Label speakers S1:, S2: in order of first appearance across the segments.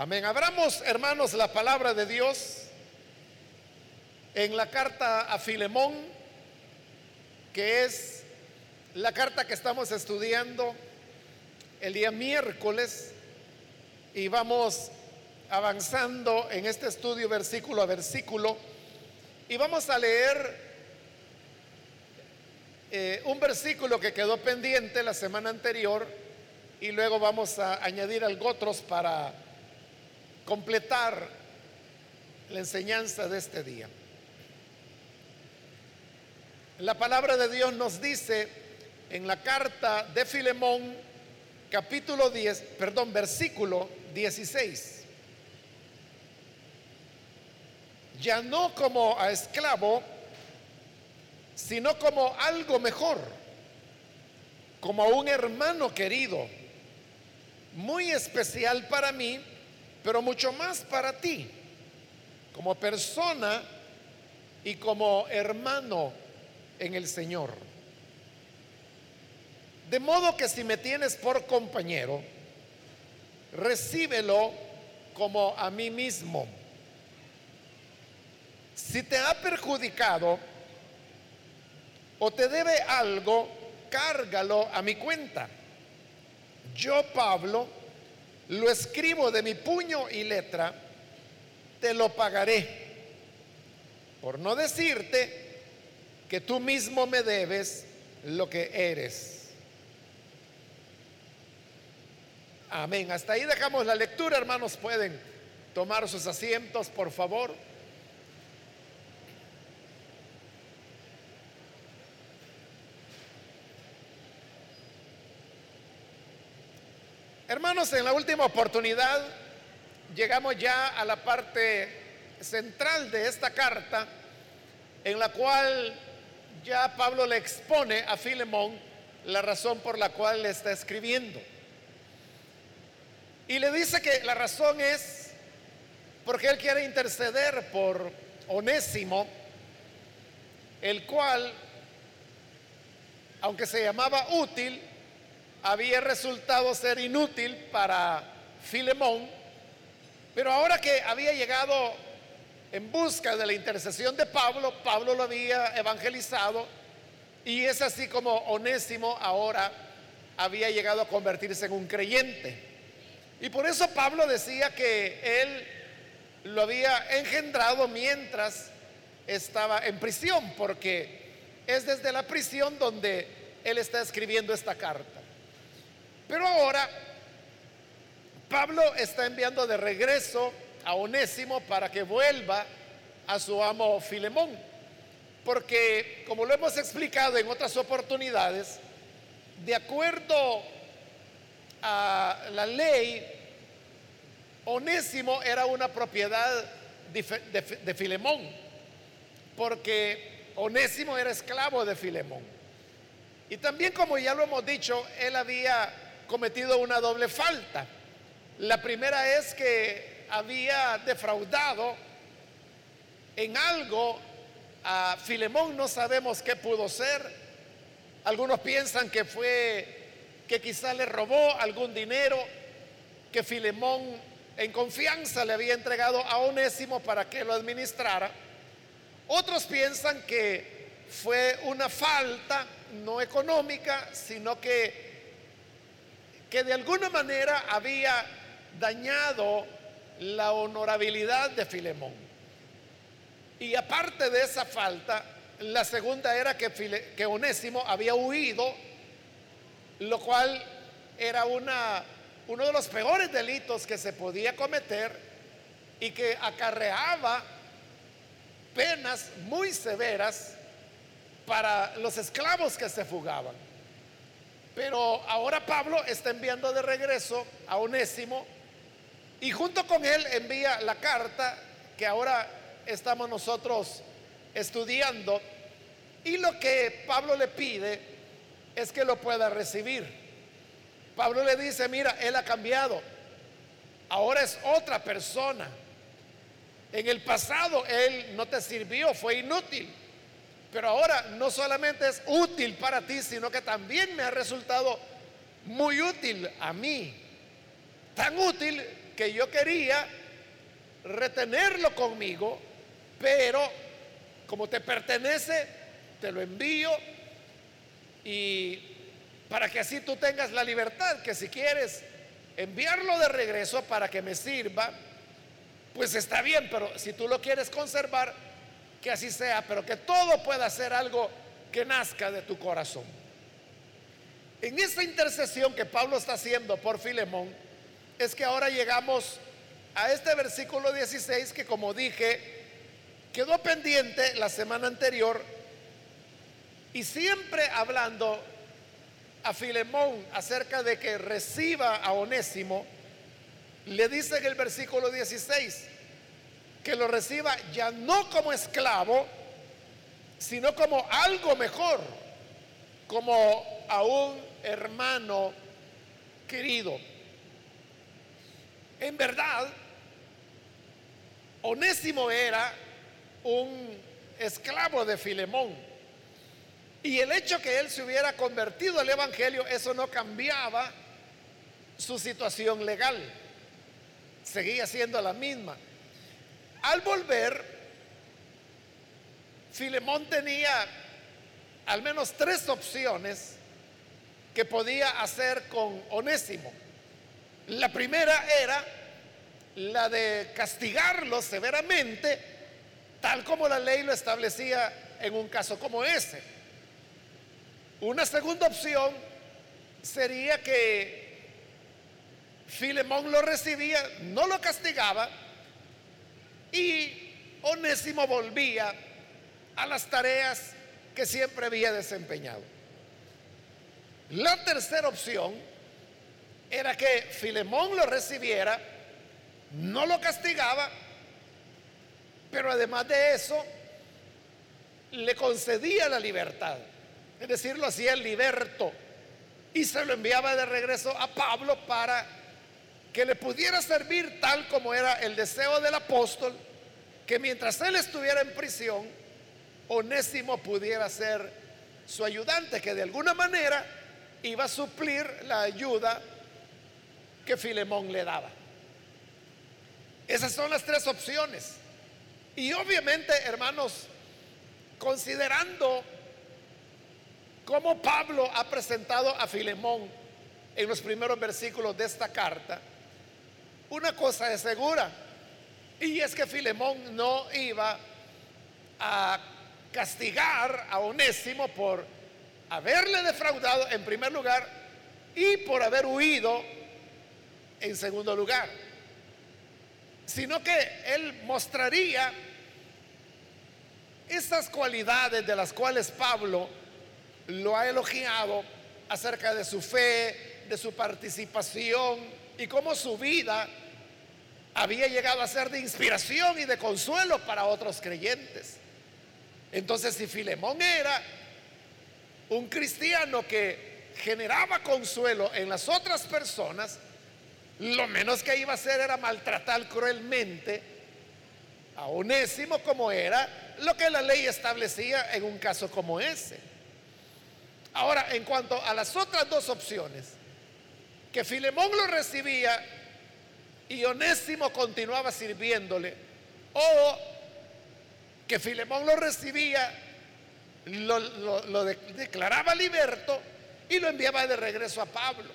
S1: Amén. Abramos, hermanos, la palabra de Dios en la carta a Filemón, que es la carta que estamos estudiando el día miércoles y vamos avanzando en este estudio versículo a versículo y vamos a leer eh, un versículo que quedó pendiente la semana anterior y luego vamos a añadir algo otros para completar la enseñanza de este día. La palabra de Dios nos dice en la carta de Filemón, capítulo 10, perdón, versículo 16. Ya no como a esclavo, sino como algo mejor, como a un hermano querido, muy especial para mí pero mucho más para ti, como persona y como hermano en el Señor. De modo que si me tienes por compañero, recíbelo como a mí mismo. Si te ha perjudicado o te debe algo, cárgalo a mi cuenta. Yo, Pablo, lo escribo de mi puño y letra, te lo pagaré. Por no decirte que tú mismo me debes lo que eres. Amén. Hasta ahí dejamos la lectura, hermanos. Pueden tomar sus asientos, por favor. Hermanos, en la última oportunidad llegamos ya a la parte central de esta carta, en la cual ya Pablo le expone a Filemón la razón por la cual le está escribiendo. Y le dice que la razón es porque él quiere interceder por Onésimo, el cual, aunque se llamaba útil, había resultado ser inútil para Filemón, pero ahora que había llegado en busca de la intercesión de Pablo, Pablo lo había evangelizado y es así como Onésimo ahora había llegado a convertirse en un creyente. Y por eso Pablo decía que él lo había engendrado mientras estaba en prisión, porque es desde la prisión donde él está escribiendo esta carta. Pero ahora Pablo está enviando de regreso a Onésimo para que vuelva a su amo Filemón. Porque, como lo hemos explicado en otras oportunidades, de acuerdo a la ley, Onésimo era una propiedad de, Filemón, porque Onésimo era esclavo de Filemón. Y también, como ya lo hemos dicho, él había cometido una doble falta. La primera es que había defraudado en algo a Filemón, no sabemos qué pudo ser. Algunos piensan que fue que quizá le robó algún dinero que Filemón en confianza le había entregado a Onésimo para que lo administrara. Otros piensan que fue una falta no económica, sino que que de alguna manera había dañado la honorabilidad de Filemón. Y aparte de esa falta, la segunda era que, Onésimo había huido, lo cual era una, uno de los peores delitos que se podía cometer y que acarreaba penas muy severas para los esclavos que se fugaban. Pero ahora Pablo está enviando de regreso a Onésimo y junto con él envía la carta que ahora estamos nosotros estudiando. Y lo que Pablo le pide es que lo pueda recibir. Pablo le dice, mira, él ha cambiado. Ahora es otra persona. En el pasado él no te sirvió, fue inútil. Pero ahora no solamente es útil para ti, sino que también me ha resultado muy útil a mí. Tan útil que yo quería retenerlo conmigo, pero como te pertenece, te lo envío y para que así tú tengas la libertad, que si quieres enviarlo de regreso para que me sirva, pues está bien, pero si tú lo quieres conservar, que así sea, pero que todo pueda ser algo que nazca de tu corazón. En esta intercesión que Pablo está haciendo por Filemón, es que ahora llegamos a este versículo 16 que como dije, quedó pendiente la semana anterior y siempre hablando a Filemón acerca de que reciba a Onésimo, le dice en el versículo 16 que lo reciba ya no como esclavo, sino como algo mejor, como a un hermano querido. En verdad, Onésimo era un esclavo de Filemón. Y el hecho que él se hubiera convertido al Evangelio, eso no cambiaba su situación legal. Seguía siendo la misma. Al volver, Filemón tenía al menos tres opciones que podía hacer con Onésimo. La primera era la de castigarlo severamente, tal como la ley lo establecía en un caso como ese. Una segunda opción sería que Filemón lo recibía, no lo castigaba y Onésimo volvía a las tareas que siempre había desempeñado. La tercera opción era que Filemón lo recibiera, no lo castigaba, pero además de eso le concedía la libertad. Es decir, lo hacía liberto y se lo enviaba de regreso a Pablo para que le pudiera servir tal como era el deseo del apóstol, que mientras él estuviera en prisión, Onésimo pudiera ser su ayudante, que de alguna manera iba a suplir la ayuda que Filemón le daba. Esas son las tres opciones. Y obviamente, hermanos, considerando cómo Pablo ha presentado a Filemón en los primeros versículos de esta carta, una cosa es segura, y es que Filemón no iba a castigar a Onésimo por haberle defraudado en primer lugar y por haber huido en segundo lugar, sino que él mostraría esas cualidades de las cuales Pablo lo ha elogiado acerca de su fe, de su participación y cómo su vida había llegado a ser de inspiración y de consuelo para otros creyentes. Entonces, si Filemón era un cristiano que generaba consuelo en las otras personas, lo menos que iba a hacer era maltratar cruelmente a Onésimo como era lo que la ley establecía en un caso como ese. Ahora, en cuanto a las otras dos opciones, que Filemón lo recibía y Onésimo continuaba sirviéndole, o que Filemón lo recibía lo, declaraba liberto y lo enviaba de regreso a Pablo.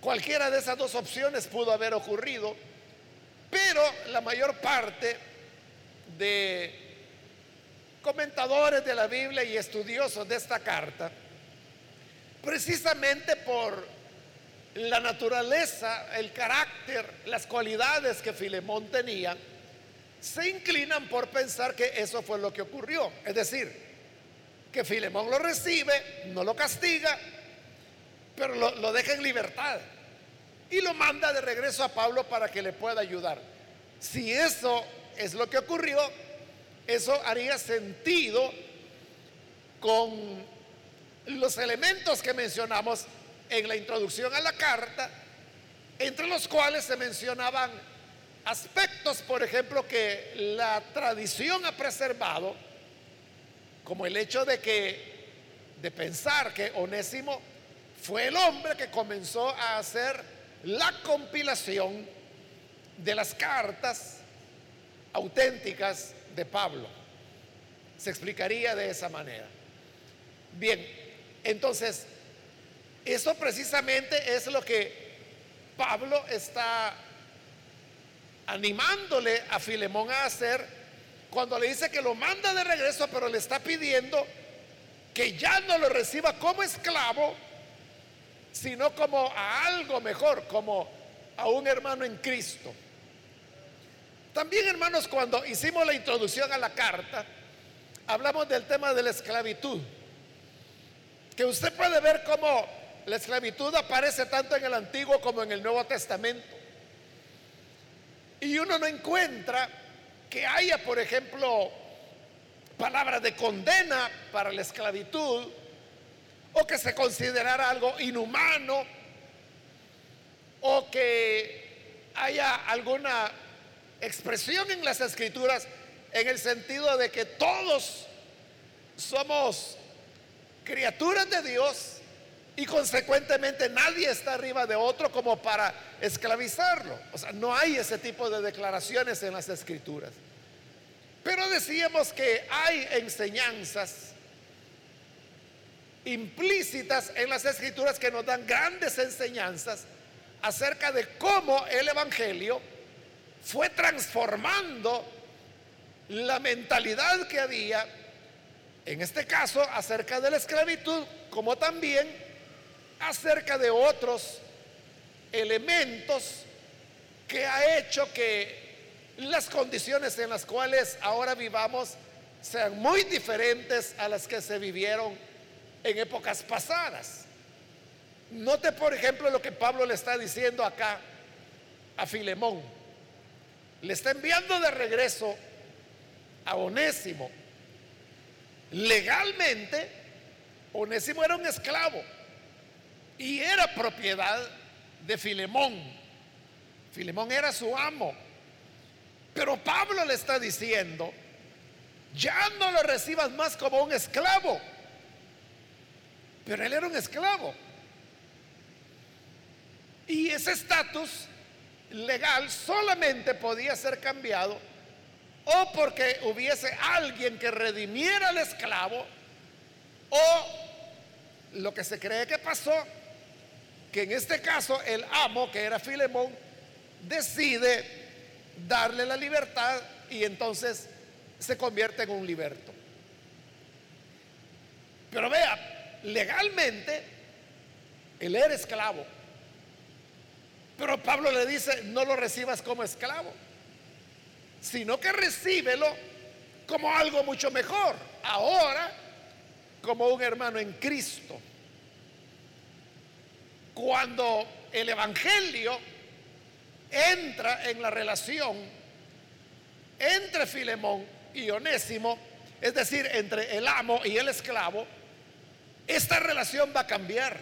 S1: Cualquiera de esas dos opciones pudo haber ocurrido, pero la mayor parte de comentadores de la Biblia y estudiosos de esta carta, precisamente por la naturaleza, el carácter, las cualidades que Filemón tenía, se inclinan por pensar que eso fue lo que ocurrió. Es decir, que Filemón lo recibe, no lo castiga, pero lo, deja en libertad y lo manda de regreso a Pablo para que le pueda ayudar. Si eso es lo que ocurrió, eso haría sentido con los elementos que mencionamos en la introducción a la carta, entre los cuales se mencionaban aspectos, por ejemplo, que la tradición ha preservado, como el hecho de que, de pensar que Onésimo fue el hombre que comenzó a hacer la compilación de las cartas auténticas de Pablo. Se explicaría de esa manera. Bien, entonces, eso precisamente es lo que Pablo está animándole a Filemón a hacer cuando le dice que lo manda de regreso, pero le está pidiendo que ya no lo reciba como esclavo, sino como a algo mejor, como a un hermano en Cristo. También, hermanos, cuando hicimos la introducción a la carta, hablamos del tema de la esclavitud. Que usted puede ver cómo la esclavitud aparece tanto en el Antiguo como en el Nuevo Testamento. Y uno no encuentra que haya, por ejemplo, palabras de condena para la esclavitud o que se considerara algo inhumano o que haya alguna expresión en las escrituras en el sentido de que todos somos criaturas de Dios y consecuentemente nadie está arriba de otro como para esclavizarlo. O sea, no hay ese tipo de declaraciones en las escrituras. Pero decíamos que hay enseñanzas implícitas en las escrituras que nos dan grandes enseñanzas acerca de cómo el Evangelio fue transformando la mentalidad que había, en este caso acerca de la esclavitud, como también acerca de otros elementos que ha hecho que las condiciones en las cuales ahora vivamos sean muy diferentes a las que se vivieron en épocas pasadas. Note, por ejemplo, lo que Pablo le está diciendo acá a Filemón. Le está enviando de regreso a Onésimo. Legalmente, Onésimo era un esclavo y era propiedad de Filemón. Filemón era su amo. Pero Pablo le está diciendo, ya no lo recibas más como un esclavo. Pero él era un esclavo. Y ese estatus legal solamente podía ser cambiado o porque hubiese alguien que redimiera al esclavo o lo que se cree que pasó, que en este caso el amo, que era Filemón, decide darle la libertad y entonces se convierte en un liberto. Pero vea, legalmente él era esclavo. Pero Pablo le dice, no lo recibas como esclavo, sino que recíbelo como algo mucho mejor. Ahora, como un hermano en Cristo. Cuando el Evangelio entra en la relación entre Filemón y Onésimo, es decir, entre el amo y el esclavo, esta relación va a cambiar.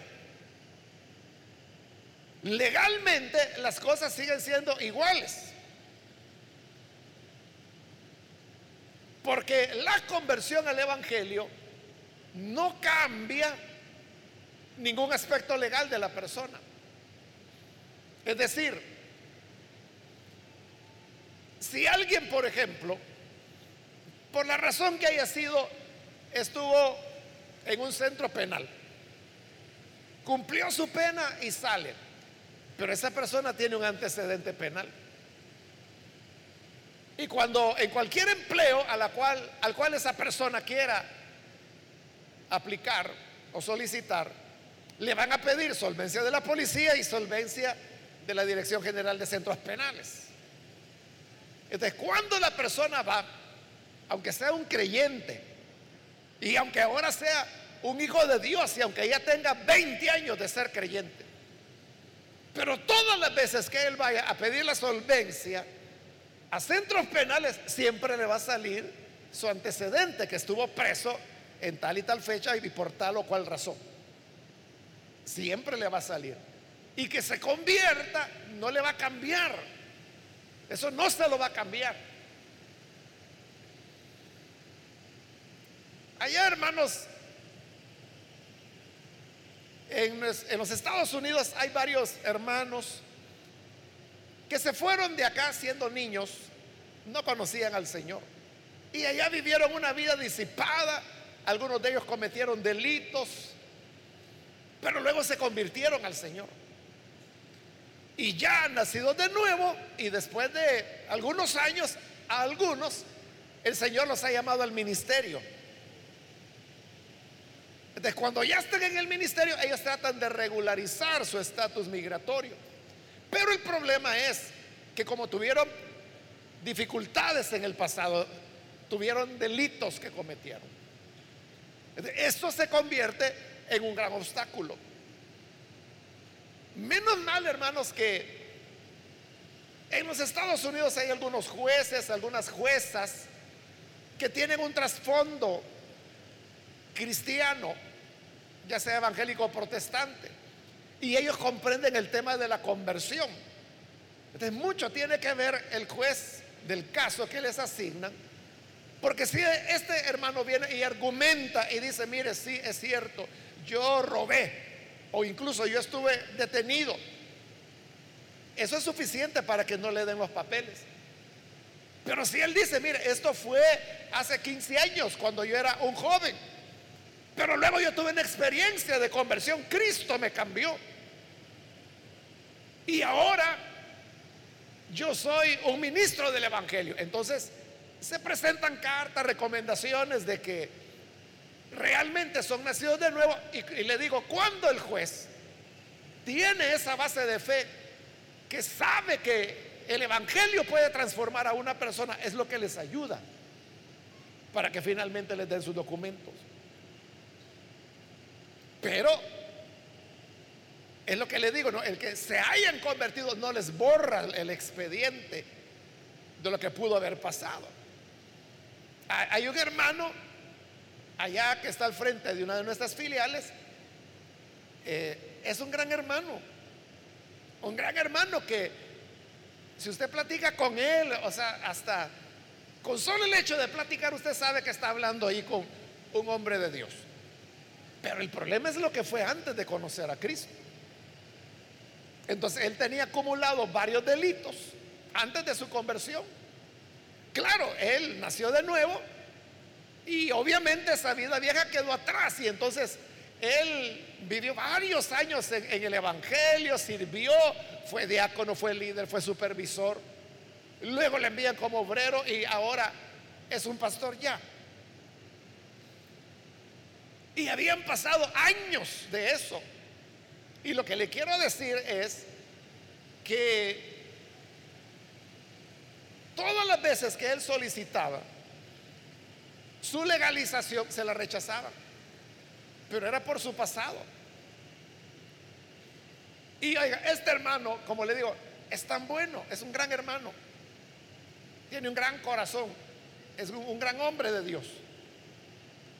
S1: Legalmente las cosas siguen siendo iguales. Porque la conversión al Evangelio no cambia ningún aspecto legal de la persona. Es decir, si alguien, por ejemplo, por la razón que haya sido, estuvo en un centro penal, cumplió su pena y sale pero esa persona tiene un antecedente penal. Y cuando en cualquier empleo a la cual, al cual esa persona quiera aplicar o solicitar, le van a pedir solvencia de la policía y solvencia de la Dirección General de Centros Penales. Entonces, cuando la persona va, aunque sea un creyente, y aunque ahora sea un hijo de Dios, y aunque ya tenga 20 años de ser creyente, pero todas las veces que él vaya a pedir la solvencia a centros penales, siempre le va a salir su antecedente, que estuvo preso en tal y tal fecha y por tal o cual razón. Siempre le va a salir. Y que se convierta no le va a cambiar. Eso no se lo va a cambiar. Allá, hermanos, en, los Estados Unidos hay varios hermanos que se fueron de acá siendo niños, no conocían al Señor. Y allá vivieron una vida disipada, algunos de ellos cometieron delitos, pero luego se convirtieron al Señor. Y ya han nacido de nuevo y después de algunos años, a algunos, el Señor los ha llamado al ministerio. Entonces, cuando ya estén en el ministerio, ellos tratan de regularizar su estatus migratorio. Pero el problema es que como tuvieron dificultades en el pasado, tuvieron delitos que cometieron. Esto se convierte en un gran obstáculo. Menos mal, hermanos, que en los Estados Unidos hay algunos jueces, algunas juezas que tienen un trasfondo cristiano, ya sea evangélico o protestante, y ellos comprenden el tema de la conversión. Entonces, mucho tiene que ver el juez del caso que les asignan, porque si este hermano viene y argumenta y dice, mire, sí, es cierto, yo robé, o incluso yo estuve detenido, eso es suficiente para que no le den los papeles. Pero si él dice, mire, esto fue hace 15 años cuando yo era un joven, pero luego yo tuve una experiencia de conversión, Cristo me cambió. Y ahora yo soy un ministro del Evangelio. Entonces se presentan cartas, recomendaciones de que realmente son nacidos de nuevo. Y, le digo, cuando el juez tiene esa base de fe, que sabe que el Evangelio puede transformar a una persona, es lo que les ayuda para que finalmente les den sus documentos. Pero es lo que le digo, ¿no? el que se hayan convertido no les borra el expediente de lo que pudo haber pasado. Hay un hermano allá que está al frente de una de nuestras filiales, eh, es un gran hermano, un gran hermano que si usted platica con él, o sea, hasta con solo el hecho de platicar, usted sabe que está hablando ahí con un hombre de Dios. Pero el problema es lo que fue antes de conocer a Cristo. Entonces él tenía acumulado varios delitos antes de su conversión. Claro, él nació de nuevo, y obviamente esa vida vieja quedó atrás y entonces él vivió varios años en, el Evangelio, sirvió, fue diácono, fue líder, fue supervisor. Luego le envían como obrero y ahora es un pastor ya. Y habían pasado años de eso. Y lo que le quiero decir es que todas las veces que él solicitaba su legalización se la rechazaban, pero era por su pasado. Y oiga, este hermano, como le digo, es tan bueno, es un gran hermano, tiene un gran corazón, es un, gran hombre de Dios.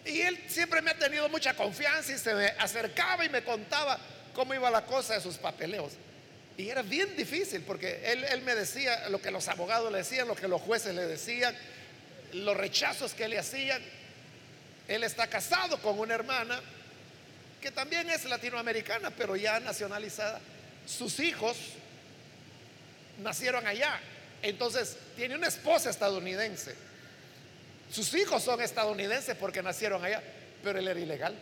S1: Y él siempre me ha tenido mucha confianza y se me acercaba y me contaba cómo iba la cosa de sus papeleos. Y era bien difícil porque él, él, me decía lo que los abogados le decían, lo que los jueces le decían, los rechazos que le hacían. Él está casado con una hermana que también es latinoamericana, pero ya nacionalizada. Sus hijos nacieron allá. Entonces, tiene una esposa estadounidense. Sus hijos son estadounidenses porque nacieron allá, pero él era ilegal.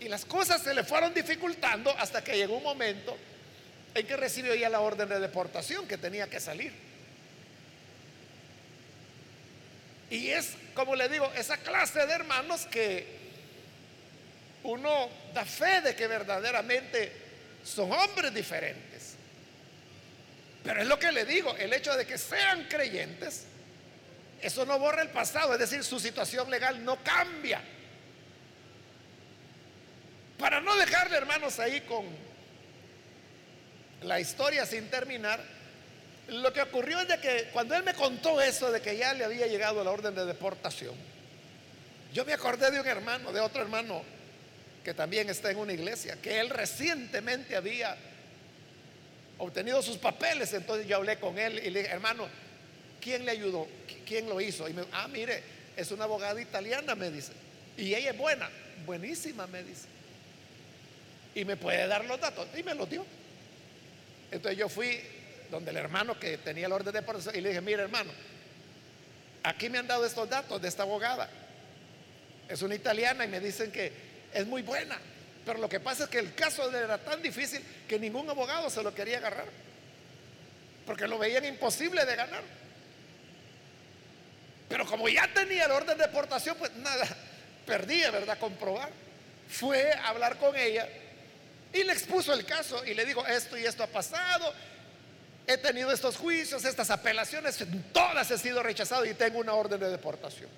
S1: Y las cosas se le fueron dificultando hasta que llegó un momento en que recibió ya la orden de deportación que tenía que salir. Y es, como le digo, esa clase de hermanos que uno da fe de que verdaderamente son hombres diferentes. Pero es lo que le digo, el hecho de que sean creyentes, eso no borra el pasado, es decir, su situación legal no cambia. Para no dejarle, hermanos, ahí con la historia sin terminar, lo que ocurrió es de que cuando él me contó eso de que ya le había llegado la orden de deportación, yo me acordé de un hermano, de otro hermano que también está en una iglesia, que él recientemente había obtenido sus papeles. Entonces yo hablé con él y le dije, hermano, ¿quién le ayudó? ¿Quién lo hizo? Y me ah, mire, es una abogada italiana, me dice. Y ella es buena, buenísima, me dice. Y me puede dar los datos. Y me los dio. Entonces yo fui donde el hermano que tenía el orden de deportación y le dije, mire hermano, aquí me han dado estos datos de esta abogada. Es una italiana y me dicen que es muy buena. Pero lo que pasa es que el caso era tan difícil que ningún abogado se lo quería agarrar. Porque lo veían imposible de ganar. Pero como ya tenía el orden de deportación, pues nada, perdía, ¿verdad? Comprobar. Fue a hablar con ella y le expuso el caso y le dijo, esto y esto ha pasado, he tenido estos juicios, estas apelaciones, todas he sido rechazado y tengo una orden de deportación.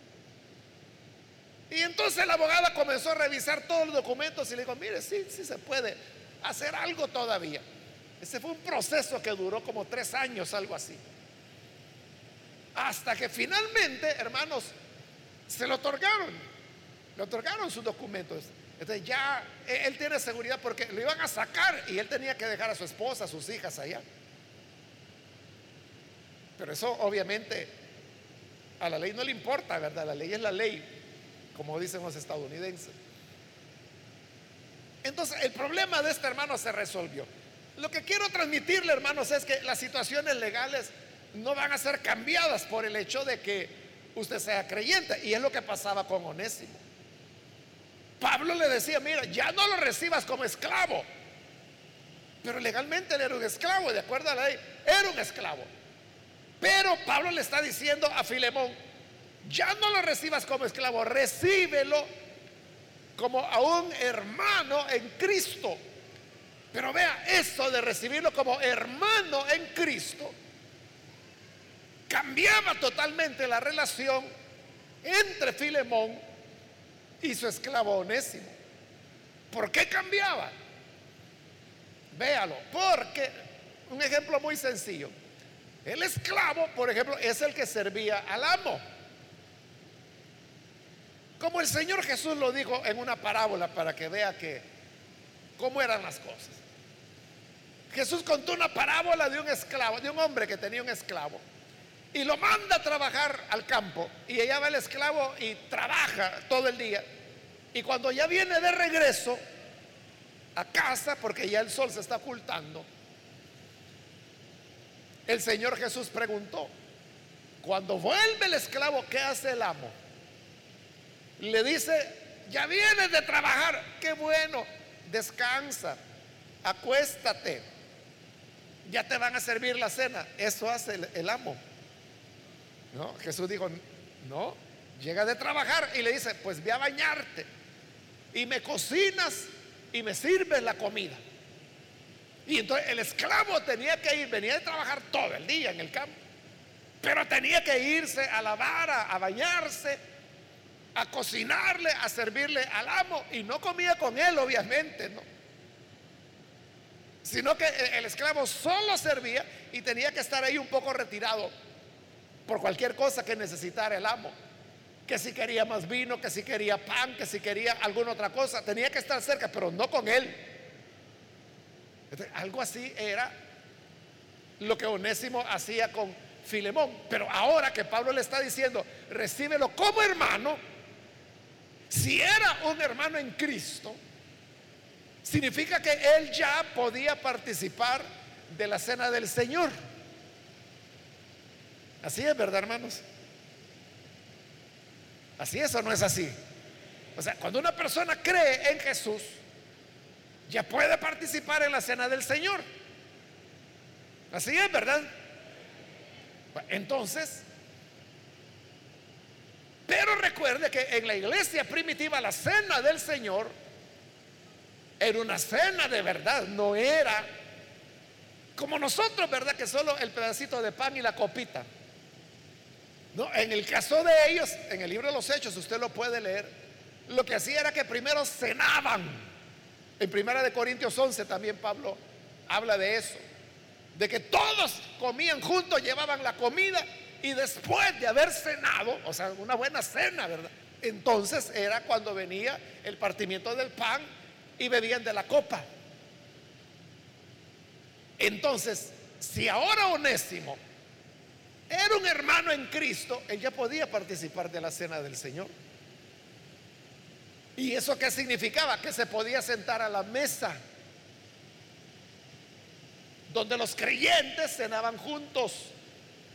S1: Y entonces la abogada comenzó a revisar todos los documentos y le dijo, mire, sí, sí se puede hacer algo todavía. Ese fue un proceso que duró como tres años, algo así. Hasta que finalmente, hermanos, se lo otorgaron. Le otorgaron sus documentos. Entonces ya e, él tiene seguridad porque lo iban a sacar y él tenía que dejar a su esposa, a sus hijas allá. Pero eso obviamente a la ley no le importa, ¿verdad? La ley es la ley, como dicen los estadounidenses. Entonces el problema de este hermano se resolvió. Lo que quiero transmitirle, hermanos, es que las situaciones legales no van a ser cambiadas por el hecho de que usted sea creyente. Y es lo que pasaba con Onésimo. Pablo le decía, mira, ya no lo recibas como esclavo. Pero legalmente él era un esclavo, de acuerdo a la ley, era un esclavo. Pero Pablo le está diciendo a Filemón, ya no lo recibas como esclavo, recíbelo como a un hermano en Cristo. Pero vea, eso de recibirlo como hermano en Cristo cambiaba totalmente la relación entre Filemón y su esclavo Onésimo. ¿Por qué cambiaba? Véalo, porque un ejemplo muy sencillo. El esclavo, por ejemplo, es el que servía al amo. Como el Señor Jesús lo dijo en una parábola para que vea que cómo eran las cosas. Jesús contó una parábola de un esclavo, de un hombre que tenía un esclavo y lo manda a trabajar al campo. Y allá va el esclavo y trabaja todo el día. Y cuando ya viene de regreso a casa, porque ya el sol se está ocultando, el Señor Jesús preguntó, cuando vuelve el esclavo, ¿qué hace el amo? Le dice, ya vienes de trabajar, qué bueno, descansa, acuéstate, ya te van a servir la cena. Eso hace el, amo. No, Jesús dijo, no, llega de trabajar y le dice, pues ve a bañarte y me cocinas y me sirves la comida. Y entonces el esclavo tenía que ir, venía de trabajar todo el día en el campo, pero tenía que irse a lavar, a, a bañarse, a cocinarle, a servirle al amo y no comía con él, obviamente, ¿no? Sino que el esclavo solo servía y tenía que estar ahí un poco retirado por cualquier cosa que necesitara el amo. Que si quería más vino, que si quería pan, que si quería alguna otra cosa, tenía que estar cerca, pero no con él. Algo así era lo que Onésimo hacía con Filemón. Pero ahora que Pablo le está diciendo, recíbelo como hermano, si era un hermano en Cristo, significa que él ya podía participar de la cena del Señor. Así es, ¿verdad, hermanos? Así es o no es así. O sea, cuando una persona cree en Jesús, ya puede participar en la cena del Señor. Así es, ¿verdad? Entonces, pero recuerde que en la iglesia primitiva la cena del Señor era una cena de verdad, no era como nosotros, ¿verdad? Que solo el pedacito de pan y la copita. No, en el caso de ellos, en el libro de los Hechos, usted lo puede leer, lo que hacía era que primero cenaban. En Primera de Corintios 11 también Pablo habla de eso, de que todos comían juntos, llevaban la comida y después de haber cenado, o sea, una buena cena, ¿verdad? Entonces era cuando venía el partimiento del pan y bebían de la copa. Entonces, si ahora Onésimo era un hermano en Cristo, él ya podía participar de la cena del Señor. ¿Y eso qué significaba? Que se podía sentar a la mesa. donde los creyentes cenaban juntos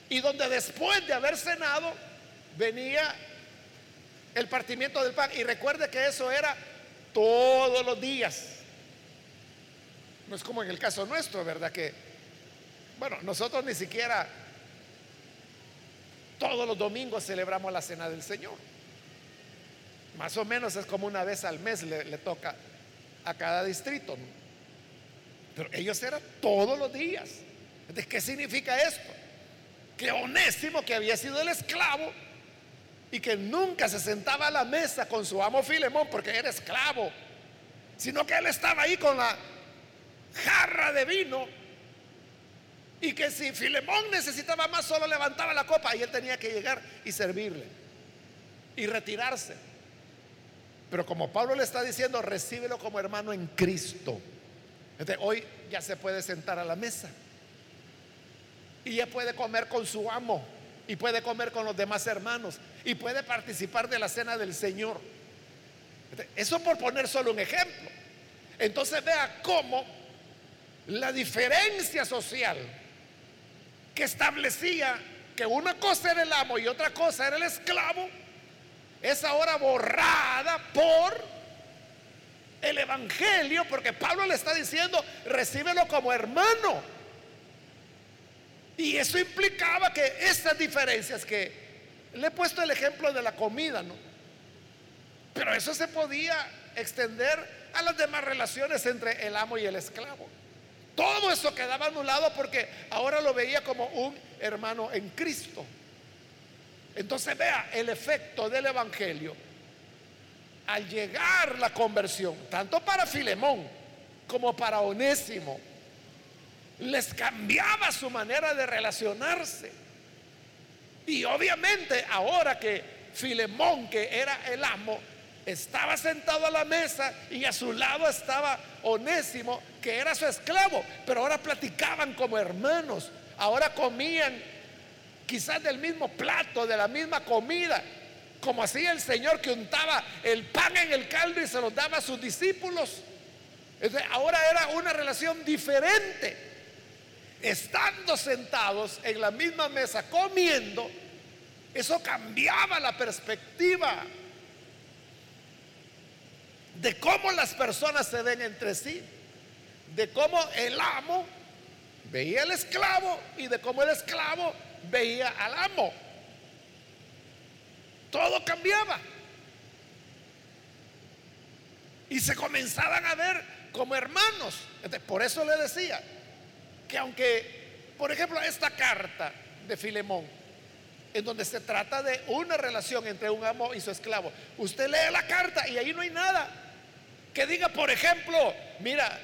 S1: y donde después de haber cenado venía el partimiento del pan. Y recuerde que eso era todos los días. No es como en el caso nuestro, ¿verdad? Que, bueno, nosotros ni siquiera todos los domingos celebramos la cena del Señor. Más o menos es como una vez al mes le, toca a cada distrito. Pero ellos eran todos los días. ¿De qué significa esto? Que Onésimo, que había sido el esclavo y que nunca se sentaba a la mesa con su amo Filemón porque era esclavo, sino que él estaba ahí con la jarra de vino y que si Filemón necesitaba más solo levantaba la copa y él tenía que llegar y servirle y retirarse. Pero como Pablo le está diciendo, recíbelo como hermano en Cristo. hoy ya se puede sentar a la mesa. Y ya puede comer con su amo. Y puede comer con los demás hermanos. Y puede participar de la cena del Señor. eso por poner solo un ejemplo. Entonces vea cómo la diferencia social que establecía que una cosa era el amo y otra cosa era el esclavo es ahora borrada por el Evangelio, porque Pablo le está diciendo, recíbelo como hermano. Y eso implicaba que estas diferencias que le he puesto el ejemplo de la comida, ¿no? Pero eso se podía extender a las demás relaciones entre el amo y el esclavo. Todo eso quedaba anulado porque ahora lo veía como un hermano en Cristo. Entonces vea el efecto del Evangelio al llegar la conversión, tanto para Filemón como para Onésimo, les cambiaba su manera de relacionarse. Y obviamente ahora que Filemón, que era el amo, estaba sentado a la mesa y a su lado estaba Onésimo, que era su esclavo, pero ahora platicaban como hermanos, ahora comían quizás del mismo plato, de la misma comida, como hacía el Señor que untaba el pan en el caldo y se los daba a sus discípulos. ahora era una relación diferente. Estando sentados en la misma mesa comiendo, eso cambiaba la perspectiva de cómo las personas se ven entre sí, de cómo el amo veía al esclavo y de cómo el esclavo veía al amo. Todo cambiaba. Y se comenzaban a ver como hermanos. por eso le decía que aunque, por ejemplo, esta carta de Filemón, en donde se trata de una relación entre un amo y su esclavo, usted lee la carta y ahí no hay nada que diga, por ejemplo, mira,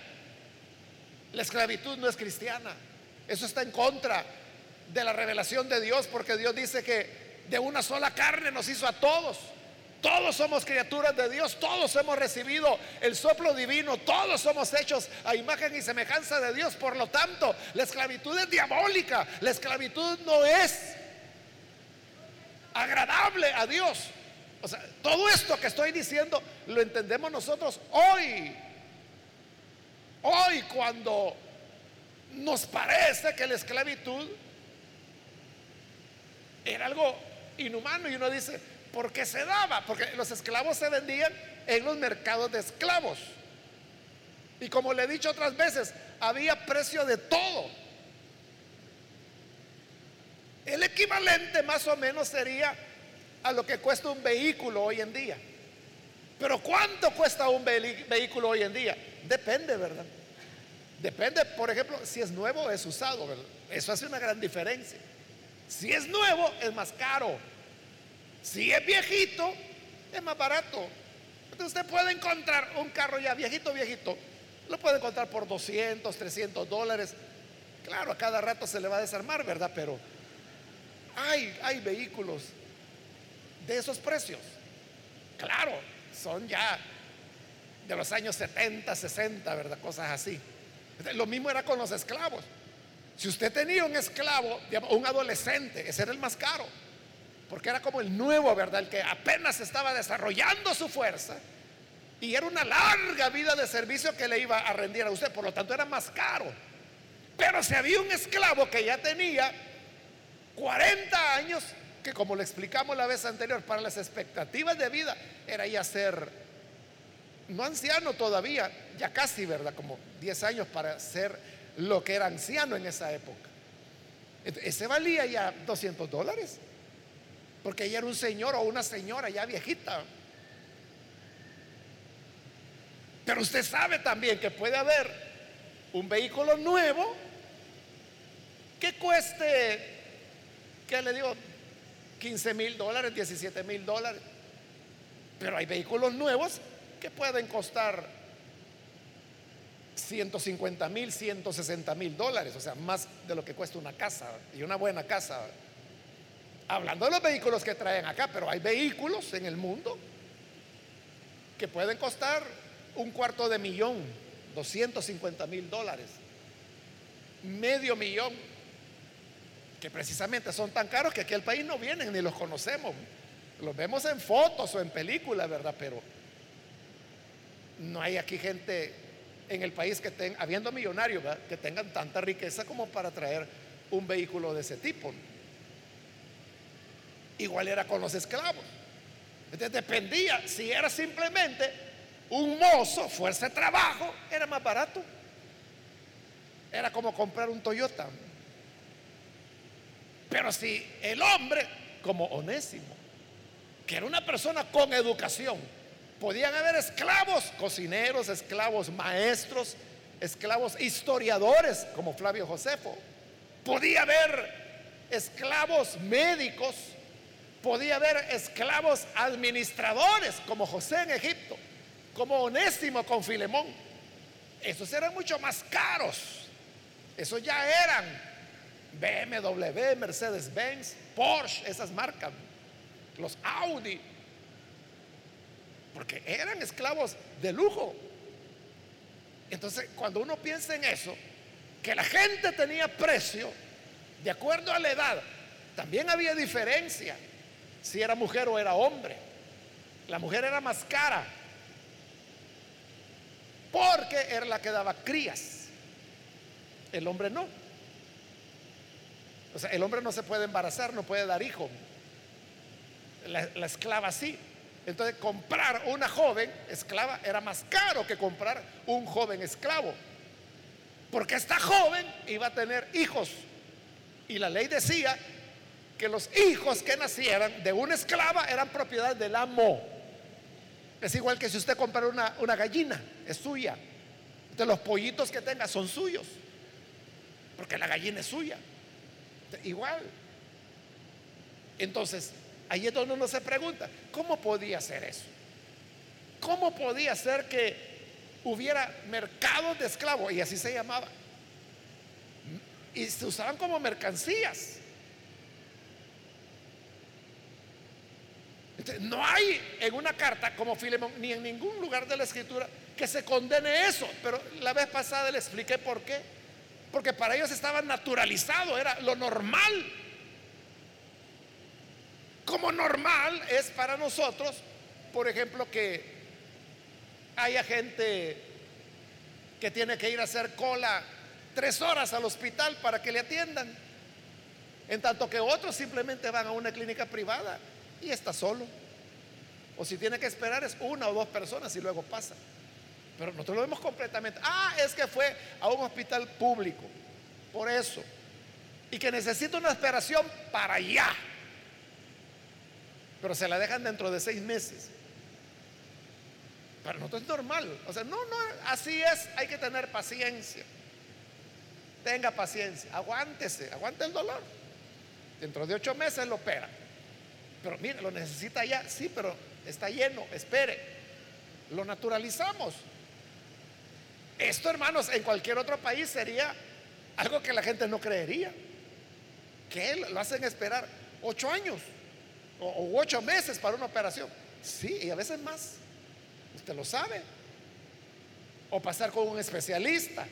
S1: la esclavitud no es cristiana. Eso está en contra de la revelación de Dios, porque Dios dice que de una sola carne nos hizo a todos. Todos somos criaturas de Dios, todos hemos recibido el soplo divino, todos somos hechos a imagen y semejanza de Dios. Por lo tanto, la esclavitud es diabólica, la esclavitud no es agradable a Dios. O sea, todo esto que estoy diciendo lo entendemos nosotros hoy. Hoy cuando nos parece que la esclavitud era algo inhumano y uno dice, ¿por qué se daba? Porque los esclavos se vendían en los mercados de esclavos. Y como le he dicho otras veces, había precio de todo. El equivalente más o menos sería a lo que cuesta un vehículo hoy en día. Pero ¿cuánto cuesta un vehículo hoy en día? Depende, ¿verdad? Depende, por ejemplo, si es nuevo o es usado, ¿verdad? Eso hace una gran diferencia. Si es nuevo, es más caro. Si es viejito, es más barato. Entonces usted puede encontrar un carro ya viejito, viejito. Lo puede encontrar por 200, 300 dólares. Claro, a cada rato se le va a desarmar, ¿verdad? Pero hay, hay vehículos de esos precios. Claro, son ya de los años 70, 60, ¿verdad? Cosas así. Lo mismo era con los esclavos. Si usted tenía un esclavo, un adolescente, ese era el más caro, porque era como el nuevo, ¿verdad? El que apenas estaba desarrollando su fuerza y era una larga vida de servicio que le iba a rendir a usted, por lo tanto era más caro. Pero si había un esclavo que ya tenía 40 años, que como le explicamos la vez anterior, para las expectativas de vida era ya ser, no anciano todavía, ya casi, ¿verdad? Como 10 años para ser lo que era anciano en esa época. Ese valía ya 200 dólares, porque ella era un señor o una señora ya viejita. Pero usted sabe también que puede haber un vehículo nuevo que cueste, ¿qué le digo? 15 mil dólares, 17 mil dólares. Pero hay vehículos nuevos que pueden costar 150 mil, 160 mil dólares, o sea, más de lo que cuesta una casa y una buena casa. Hablando de los vehículos que traen acá, pero hay vehículos en el mundo que pueden costar un cuarto de millón, 250 mil dólares, medio millón, que precisamente son tan caros que aquí al país no vienen ni los conocemos. Los vemos en fotos o en películas, ¿verdad? Pero no hay aquí gente en el país que estén, habiendo millonarios, que tengan tanta riqueza como para traer un vehículo de ese tipo. Igual era con los esclavos. Entonces dependía, si era simplemente un mozo, fuerza de trabajo, era más barato. Era como comprar un Toyota. Pero si el hombre, como Onésimo, que era una persona con educación, Podían haber esclavos, cocineros, esclavos maestros, esclavos historiadores como Flavio Josefo. Podía haber esclavos médicos, podía haber esclavos administradores como José en Egipto, como Onésimo con Filemón. Esos eran mucho más caros. Esos ya eran BMW, Mercedes-Benz, Porsche, esas marcas, los Audi, porque eran esclavos de lujo. Entonces, cuando uno piensa en eso, que la gente tenía precio de acuerdo a la edad, también había diferencia si era mujer o era hombre. La mujer era más cara porque era la que daba crías. El hombre no. O sea, el hombre no se puede embarazar, no puede dar hijo. La, la esclava sí. Entonces comprar una joven esclava era más caro que comprar un joven esclavo. Porque esta joven iba a tener hijos. Y la ley decía que los hijos que nacieran de una esclava eran propiedad del amo. Es igual que si usted compra una, una gallina, es suya. Entonces los pollitos que tenga son suyos. Porque la gallina es suya. Igual. Entonces, Ahí es donde uno se pregunta, ¿cómo podía ser eso? ¿Cómo podía ser que hubiera mercados de esclavos? Y así se llamaba. Y se usaban como mercancías. no hay en una carta como Filemón, ni en ningún lugar de la escritura, que se condene eso. Pero la vez pasada le expliqué por qué. Porque para ellos estaba naturalizado, era lo normal como normal es para nosotros, por ejemplo, que haya gente que tiene que ir a hacer cola tres horas al hospital para que le atiendan, en tanto que otros simplemente van a una clínica privada y está solo. O si tiene que esperar es una o dos personas y luego pasa. Pero nosotros lo vemos completamente. Ah, es que fue a un hospital público. Por eso. Y que necesita una esperación para allá pero se la dejan dentro de seis meses. Para nosotros es normal. O sea, no, no, así es, hay que tener paciencia. Tenga paciencia, aguántese, aguante el dolor. Dentro de ocho meses lo opera. Pero mire, lo necesita ya, sí, pero está lleno, espere. Lo naturalizamos. Esto, hermanos, en cualquier otro país sería algo que la gente no creería. Que lo hacen esperar ocho años o, ocho meses para una operación. Sí, y a veces más. Usted lo sabe. O pasar con un especialista.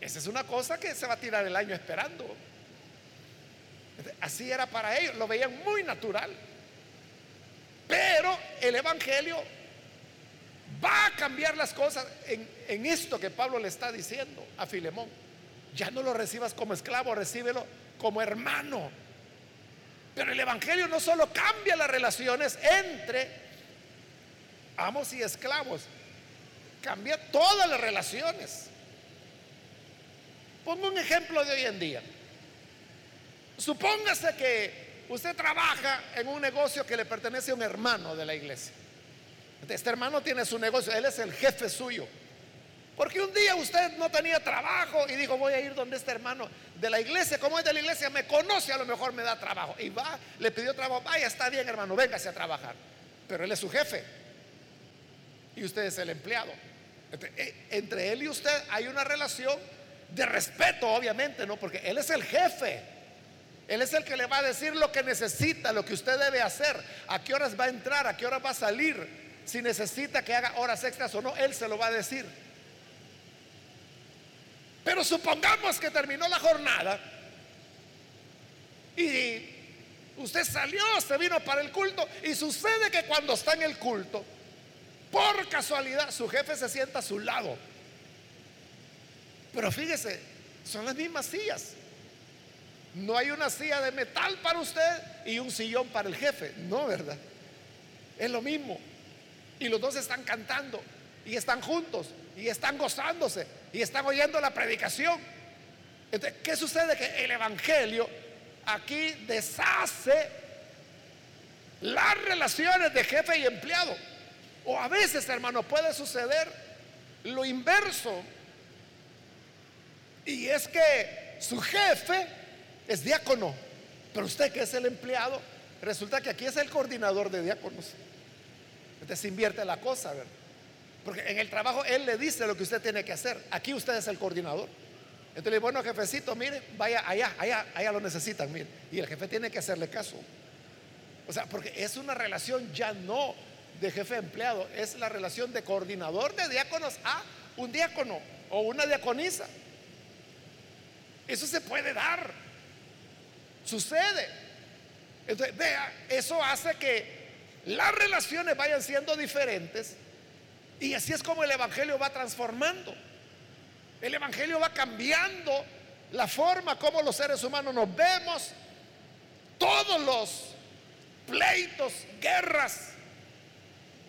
S1: Esa es una cosa que se va a tirar el año esperando. Así era para ellos, lo veían muy natural. Pero el Evangelio va a cambiar las cosas en, en esto que Pablo le está diciendo a Filemón. ya no lo recibas como esclavo, recíbelo como hermano. Pero el Evangelio no solo cambia las relaciones entre amos y esclavos, cambia todas las relaciones. Pongo un ejemplo de hoy en día. Supóngase que usted trabaja en un negocio que le pertenece a un hermano de la iglesia. Este hermano tiene su negocio, él es el jefe suyo. Porque un día usted no tenía trabajo y dijo, voy a ir donde este hermano de la iglesia, como es de la iglesia, me conoce, a lo mejor me da trabajo. Y va, le pidió trabajo, vaya, está bien hermano, véngase a trabajar. Pero él es su jefe y usted es el empleado. Eh, entre él y usted hay una relación de respeto, obviamente, ¿no? Porque él es el jefe. Él es el que le va a decir lo que necesita, lo que usted debe hacer, a qué horas va a entrar, a qué horas va a salir. Si necesita que haga horas extras o no, él se lo va a decir. Pero supongamos que terminó la jornada y usted salió, se vino para el culto y sucede que cuando está en el culto, por casualidad, su jefe se sienta a su lado. Pero fíjese, son las mismas sillas. No hay una silla de metal para usted y un sillón para el jefe. No, ¿verdad? Es lo mismo. Y los dos están cantando y están juntos y están gozándose y están oyendo la predicación. Entonces, ¿qué sucede? Que el Evangelio aquí deshace las relaciones de jefe y empleado. O a veces, hermano, puede suceder lo inverso. Y es que su jefe es diácono, pero usted que es el empleado, resulta que aquí es el coordinador de diáconos. Entonces invierte la cosa, ¿verdad? Porque en el trabajo él le dice lo que usted tiene que hacer. Aquí usted es el coordinador. Entonces, bueno, jefecito, mire, vaya allá, allá, allá lo necesitan, mire. Y el jefe tiene que hacerle caso. O sea, porque es una relación ya no de jefe empleado, es la relación de coordinador de diáconos a un diácono o una diaconisa. Eso se puede dar. Sucede. Entonces, vea, eso hace que las relaciones vayan siendo diferentes y así es como el Evangelio va transformando. El Evangelio va cambiando la forma como los seres humanos nos vemos. Todos los pleitos, guerras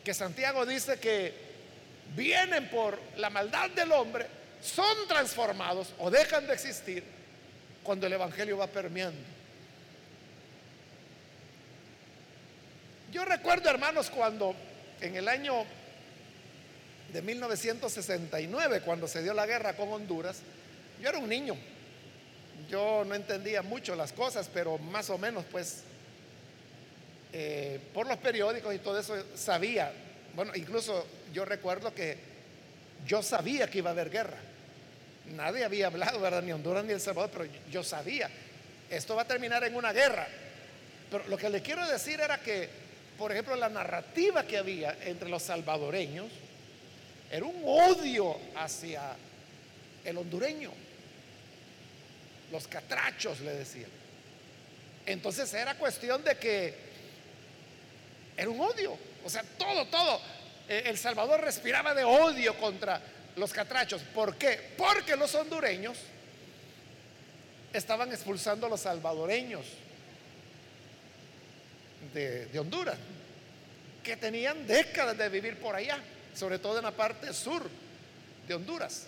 S1: que Santiago dice que vienen por la maldad del hombre, son transformados o dejan de existir cuando el Evangelio va permeando. Yo recuerdo, hermanos, cuando en el año de 1969, cuando se dio la guerra con Honduras, yo era un niño. Yo no entendía mucho las cosas, pero más o menos, pues, eh, por los periódicos y todo eso sabía. Bueno, incluso yo recuerdo que yo sabía que iba a haber guerra. Nadie había hablado, ¿verdad? Ni Honduras ni El Salvador, pero yo sabía. Esto va a terminar en una guerra. Pero lo que le quiero decir era que, por ejemplo, la narrativa que había entre los salvadoreños era un odio hacia el hondureño. Los catrachos le decían. Entonces era cuestión de que era un odio. O sea, todo, todo. Eh, el Salvador respiraba de odio contra los catrachos. ¿Por qué? Porque los hondureños estaban expulsando a los salvadoreños de, de Honduras, que tenían décadas de vivir por allá sobre todo en la parte sur de Honduras.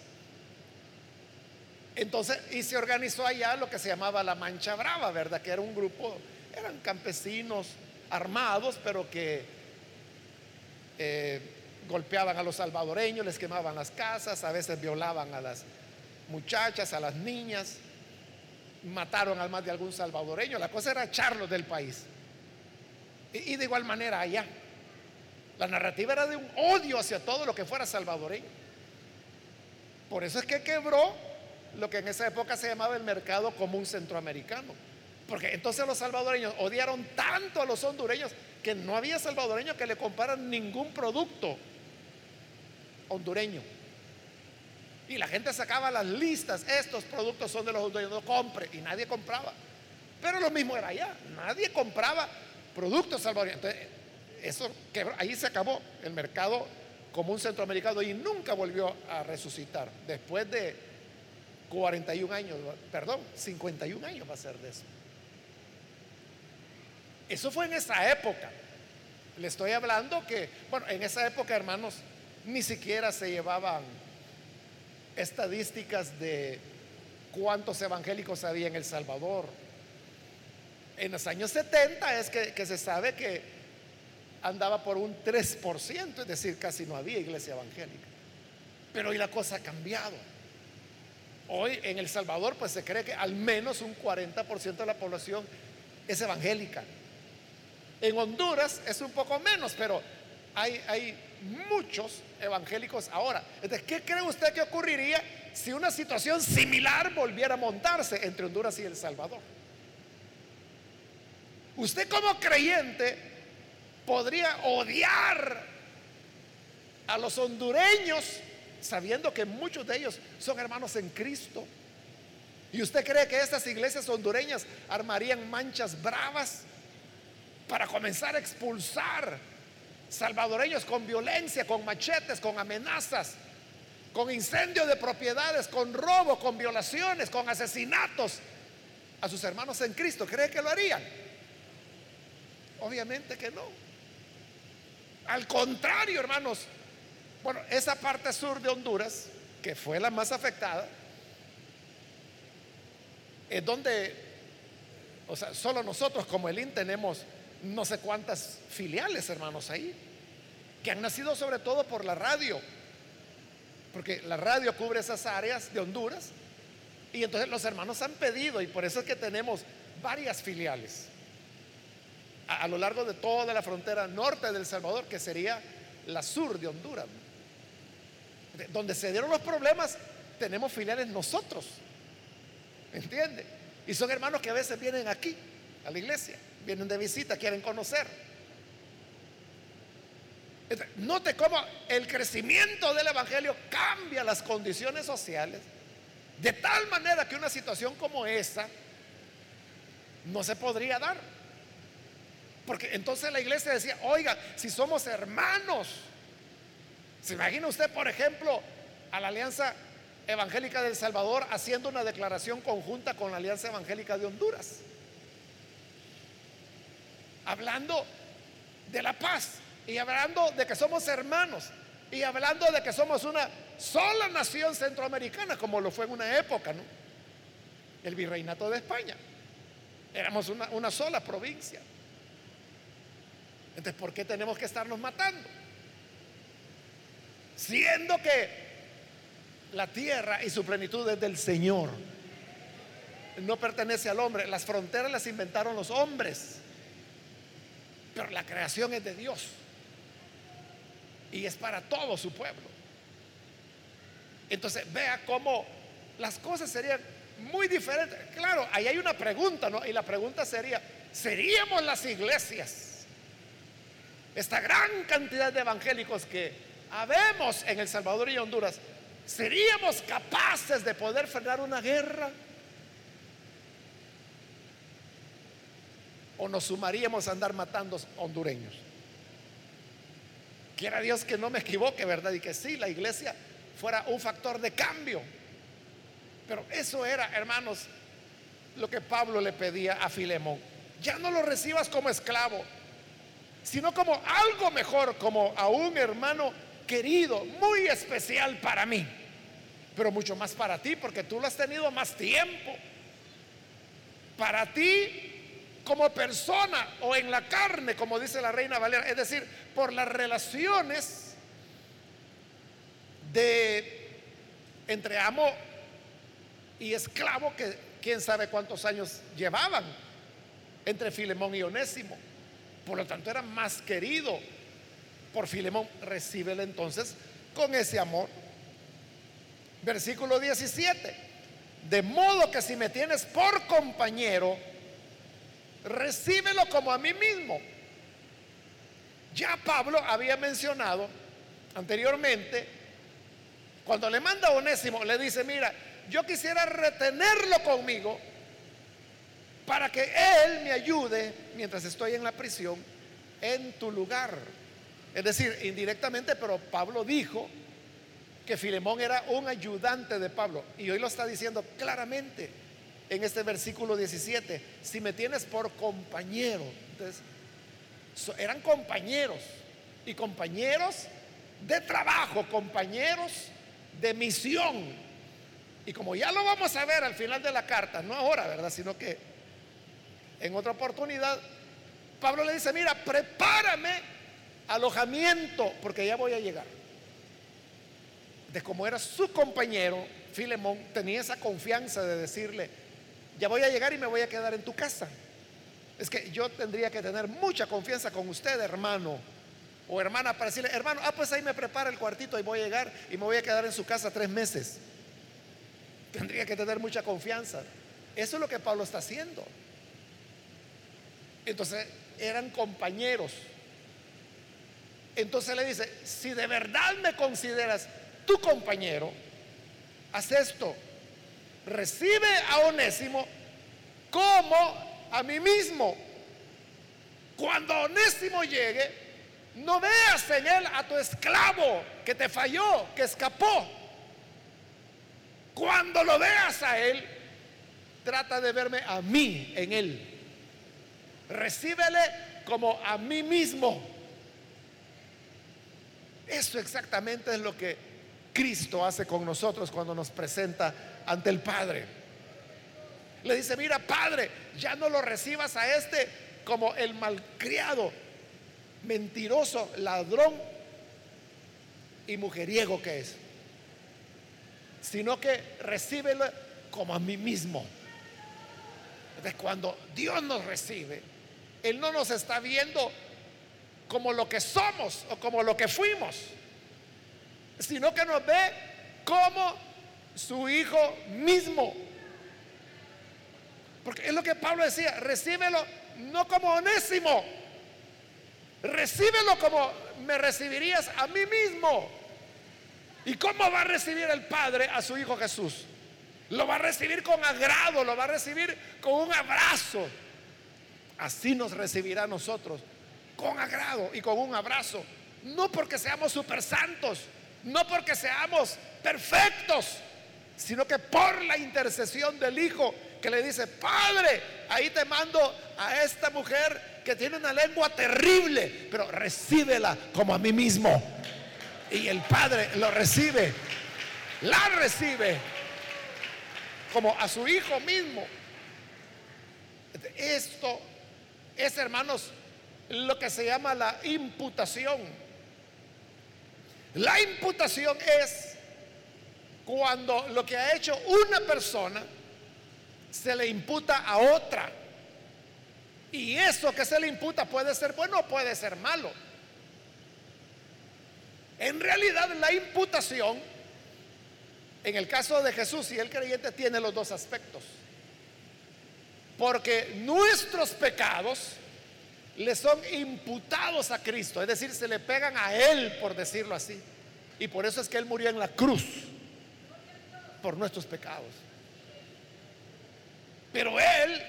S1: Entonces, y se organizó allá lo que se llamaba la Mancha Brava, ¿verdad? Que era un grupo, eran campesinos armados, pero que eh, golpeaban a los salvadoreños, les quemaban las casas, a veces violaban a las muchachas, a las niñas, mataron al más de algún salvadoreño. La cosa era echarlos del país. y de igual manera allá. La narrativa era de un odio hacia todo lo que fuera salvadoreño. Por eso es que quebró lo que en esa época se llamaba el mercado común centroamericano. Porque entonces los salvadoreños odiaron tanto a los hondureños que no había salvadoreños que le compraran ningún producto hondureño. Y la gente sacaba las listas, estos productos son de los hondureños, no compre, y nadie compraba. Pero lo mismo era allá, nadie compraba productos salvadoreños. Eso ahí se acabó el mercado común centroamericano y nunca volvió a resucitar después de 41 años, perdón, 51 años va a ser de eso. Eso fue en esa época. Le estoy hablando que, bueno, en esa época, hermanos, ni siquiera se llevaban estadísticas de cuántos evangélicos había en El Salvador. En los años 70 es que, que se sabe que andaba por un 3%, es decir, casi no había iglesia evangélica. Pero hoy la cosa ha cambiado. Hoy en El Salvador pues se cree que al menos un 40% de la población es evangélica. En Honduras es un poco menos, pero hay, hay muchos evangélicos ahora. Entonces, ¿qué cree usted que ocurriría si una situación similar volviera a montarse entre Honduras y El Salvador? Usted como creyente podría odiar a los hondureños sabiendo que muchos de ellos son hermanos en Cristo. ¿Y usted cree que estas iglesias hondureñas armarían manchas bravas para comenzar a expulsar salvadoreños con violencia, con machetes, con amenazas, con incendio de propiedades, con robo, con violaciones, con asesinatos a sus hermanos en Cristo? ¿Cree que lo harían? Obviamente que no. Al contrario, hermanos, bueno, esa parte sur de Honduras, que fue la más afectada, es donde, o sea, solo nosotros como el IN tenemos no sé cuántas filiales, hermanos, ahí, que han nacido sobre todo por la radio, porque la radio cubre esas áreas de Honduras, y entonces los hermanos han pedido, y por eso es que tenemos varias filiales a, lo largo de toda la frontera norte del Salvador, que sería la sur de Honduras donde se dieron los problemas, tenemos filiales nosotros. ¿Entiende? Y son hermanos que a veces vienen aquí, a la iglesia, vienen de visita, quieren conocer. Note cómo el crecimiento del Evangelio cambia las condiciones sociales de tal manera que una situación como esa no se podría dar. Porque entonces la iglesia decía, oiga, si somos hermanos, ¿Se imagina usted, por ejemplo, a la Alianza Evangélica del Salvador haciendo una declaración conjunta con la Alianza Evangélica de Honduras? Hablando de la paz y hablando de que somos hermanos y hablando de que somos una sola nación centroamericana, como lo fue en una época, ¿no? El virreinato de España. Éramos una, una sola provincia. Entonces, ¿por qué tenemos que estarnos matando? siendo que la tierra y su plenitud es del Señor. No pertenece al hombre. Las fronteras las inventaron los hombres. Pero la creación es de Dios. Y es para todo su pueblo. Entonces vea cómo las cosas serían muy diferentes. Claro, ahí hay una pregunta, ¿no? Y la pregunta sería, ¿seríamos las iglesias? Esta gran cantidad de evangélicos que habemos en El Salvador y Honduras, ¿seríamos capaces de poder frenar una guerra? ¿O nos sumaríamos a andar matando hondureños? Quiera Dios que no me equivoque, ¿verdad? Y que sí, la iglesia fuera un factor de cambio. Pero eso era, hermanos, lo que Pablo le pedía a Filemón. Ya no lo recibas como esclavo, sino como algo mejor, como a un hermano querido, muy especial para mí, pero mucho más para ti porque tú lo has tenido más tiempo. Para ti como persona o en la carne, como dice la reina Valera, es decir, por las relaciones de entre amo y esclavo que quién sabe cuántos años llevaban entre Filemón y Onésimo. Por lo tanto, era más querido por Filemón, recíbele entonces con ese amor. Versículo 17. De modo que si me tienes por compañero, recíbelo como a mí mismo. Ya Pablo había mencionado anteriormente, cuando le manda a Onésimo, le dice, mira, yo quisiera retenerlo conmigo para que él me ayude mientras estoy en la prisión en tu lugar. Es decir, indirectamente, pero Pablo dijo que Filemón era un ayudante de Pablo. Y hoy lo está diciendo claramente en este versículo 17. Si me tienes por compañero. Entonces, eran compañeros. Y compañeros de trabajo, compañeros de misión. Y como ya lo vamos a ver al final de la carta, no ahora, ¿verdad? Sino que en otra oportunidad, Pablo le dice, mira, prepárame alojamiento porque ya voy a llegar. De como era su compañero, Filemón tenía esa confianza de decirle, ya voy a llegar y me voy a quedar en tu casa. Es que yo tendría que tener mucha confianza con usted, hermano o hermana, para decirle, hermano, ah, pues ahí me prepara el cuartito y voy a llegar y me voy a quedar en su casa tres meses. Tendría que tener mucha confianza. Eso es lo que Pablo está haciendo. Entonces, eran compañeros. Entonces le dice, si de verdad me consideras tu compañero, haz esto. Recibe a Onésimo como a mí mismo. Cuando Onésimo llegue, no veas en él a tu esclavo que te falló, que escapó. Cuando lo veas a él, trata de verme a mí en él. Recíbele como a mí mismo. Eso exactamente es lo que Cristo hace con nosotros cuando nos presenta ante el Padre. Le dice, mira Padre, ya no lo recibas a este como el malcriado, mentiroso, ladrón y mujeriego que es, sino que recíbelo como a mí mismo. Entonces, cuando Dios nos recibe, Él no nos está viendo como lo que somos o como lo que fuimos, sino que nos ve como su Hijo mismo. Porque es lo que Pablo decía, recíbelo no como onésimo, recíbelo como me recibirías a mí mismo. ¿Y cómo va a recibir el Padre a su Hijo Jesús? Lo va a recibir con agrado, lo va a recibir con un abrazo. Así nos recibirá a nosotros, con agrado y con un abrazo. No porque seamos super santos, no porque seamos perfectos, sino que por la intercesión del Hijo que le dice, Padre, ahí te mando a esta mujer que tiene una lengua terrible, pero recíbela como a mí mismo. Y el Padre lo recibe, la recibe como a su Hijo mismo. Esto es, hermanos, lo que se llama la imputación. La imputación es cuando lo que ha hecho una persona se le imputa a otra. Y eso que se le imputa puede ser bueno o puede ser malo. En realidad la imputación, en el caso de Jesús y el creyente, tiene los dos aspectos. Porque nuestros pecados le son imputados a Cristo, es decir, se le pegan a Él, por decirlo así. Y por eso es que Él murió en la cruz, por nuestros pecados. Pero Él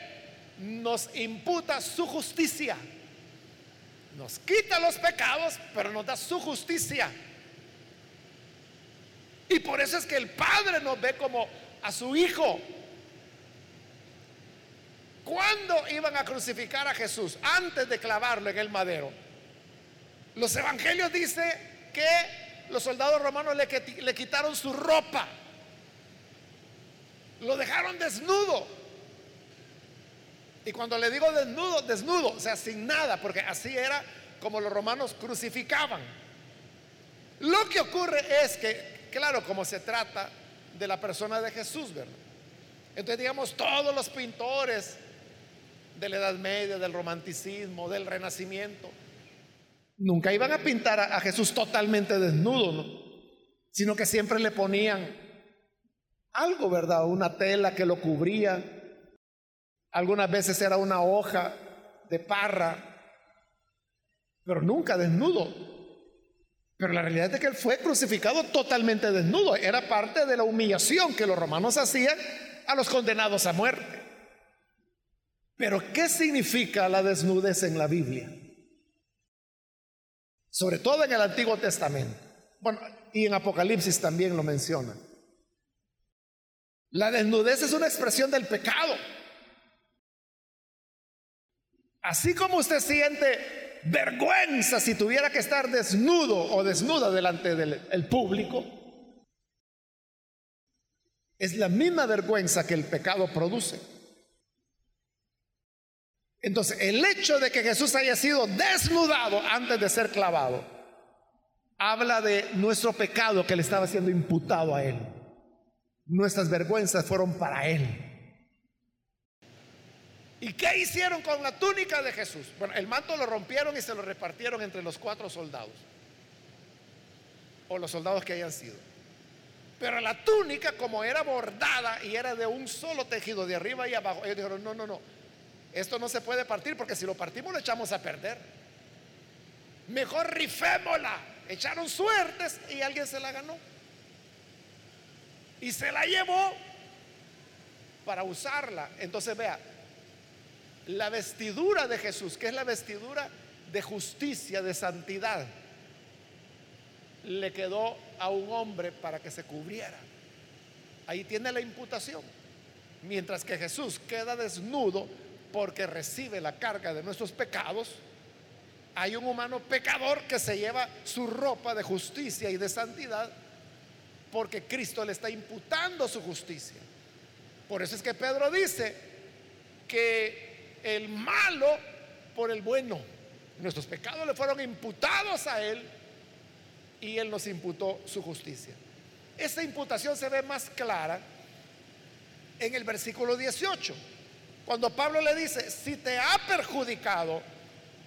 S1: nos imputa su justicia. Nos quita los pecados, pero nos da su justicia. Y por eso es que el Padre nos ve como a su Hijo. Cuando iban a crucificar a Jesús? Antes de clavarlo en el madero. Los evangelios dicen que los soldados romanos le quitaron su ropa. Lo dejaron desnudo. Y cuando le digo desnudo, desnudo, o sea, sin nada, porque así era como los romanos crucificaban. Lo que ocurre es que, claro, como se trata de la persona de Jesús, ¿verdad? Entonces, digamos, todos los pintores de la Edad Media, del romanticismo, del Renacimiento, nunca iban a pintar a, Jesús totalmente desnudo, ¿no? sino que siempre le ponían algo, ¿verdad? Una tela que lo cubría algunas veces era una hoja de parra, pero nunca desnudo. Pero la realidad es que él fue crucificado totalmente desnudo. Era parte de la humillación que los romanos hacían a los condenados a muerte. Pero ¿qué significa la desnudez en la Biblia? Sobre todo en el Antiguo Testamento. Bueno, y en Apocalipsis también lo menciona. La desnudez es una expresión del pecado. Así como usted siente vergüenza si tuviera que estar desnudo o desnuda delante del público, es la misma vergüenza que el pecado produce. Entonces, el hecho de que Jesús haya sido desnudado antes de ser clavado, habla de nuestro pecado que le estaba siendo imputado a Él. Nuestras vergüenzas fueron para Él. ¿Y qué hicieron con la túnica de Jesús? Bueno, el manto lo rompieron y se lo repartieron entre los cuatro soldados. O los soldados que hayan sido. Pero la túnica, como era bordada y era de un solo tejido, de arriba y abajo, ellos dijeron, no, no, no, esto no se puede partir porque si lo partimos lo echamos a perder. Mejor rifémosla. Echaron suertes y alguien se la ganó. Y se la llevó para usarla. Entonces vea, la vestidura de Jesús, que es la vestidura de justicia, de santidad, le quedó a un hombre para que se cubriera. Ahí tiene la imputación. Mientras que Jesús queda desnudo porque recibe la carga de nuestros pecados, hay un humano pecador que se lleva su ropa de justicia y de santidad porque Cristo le está imputando su justicia. Por eso es que Pedro dice que el malo por el bueno, nuestros pecados le fueron imputados a él y él nos imputó su justicia. Esa imputación se ve más clara en el versículo 18 cuando Pablo le dice, si te ha perjudicado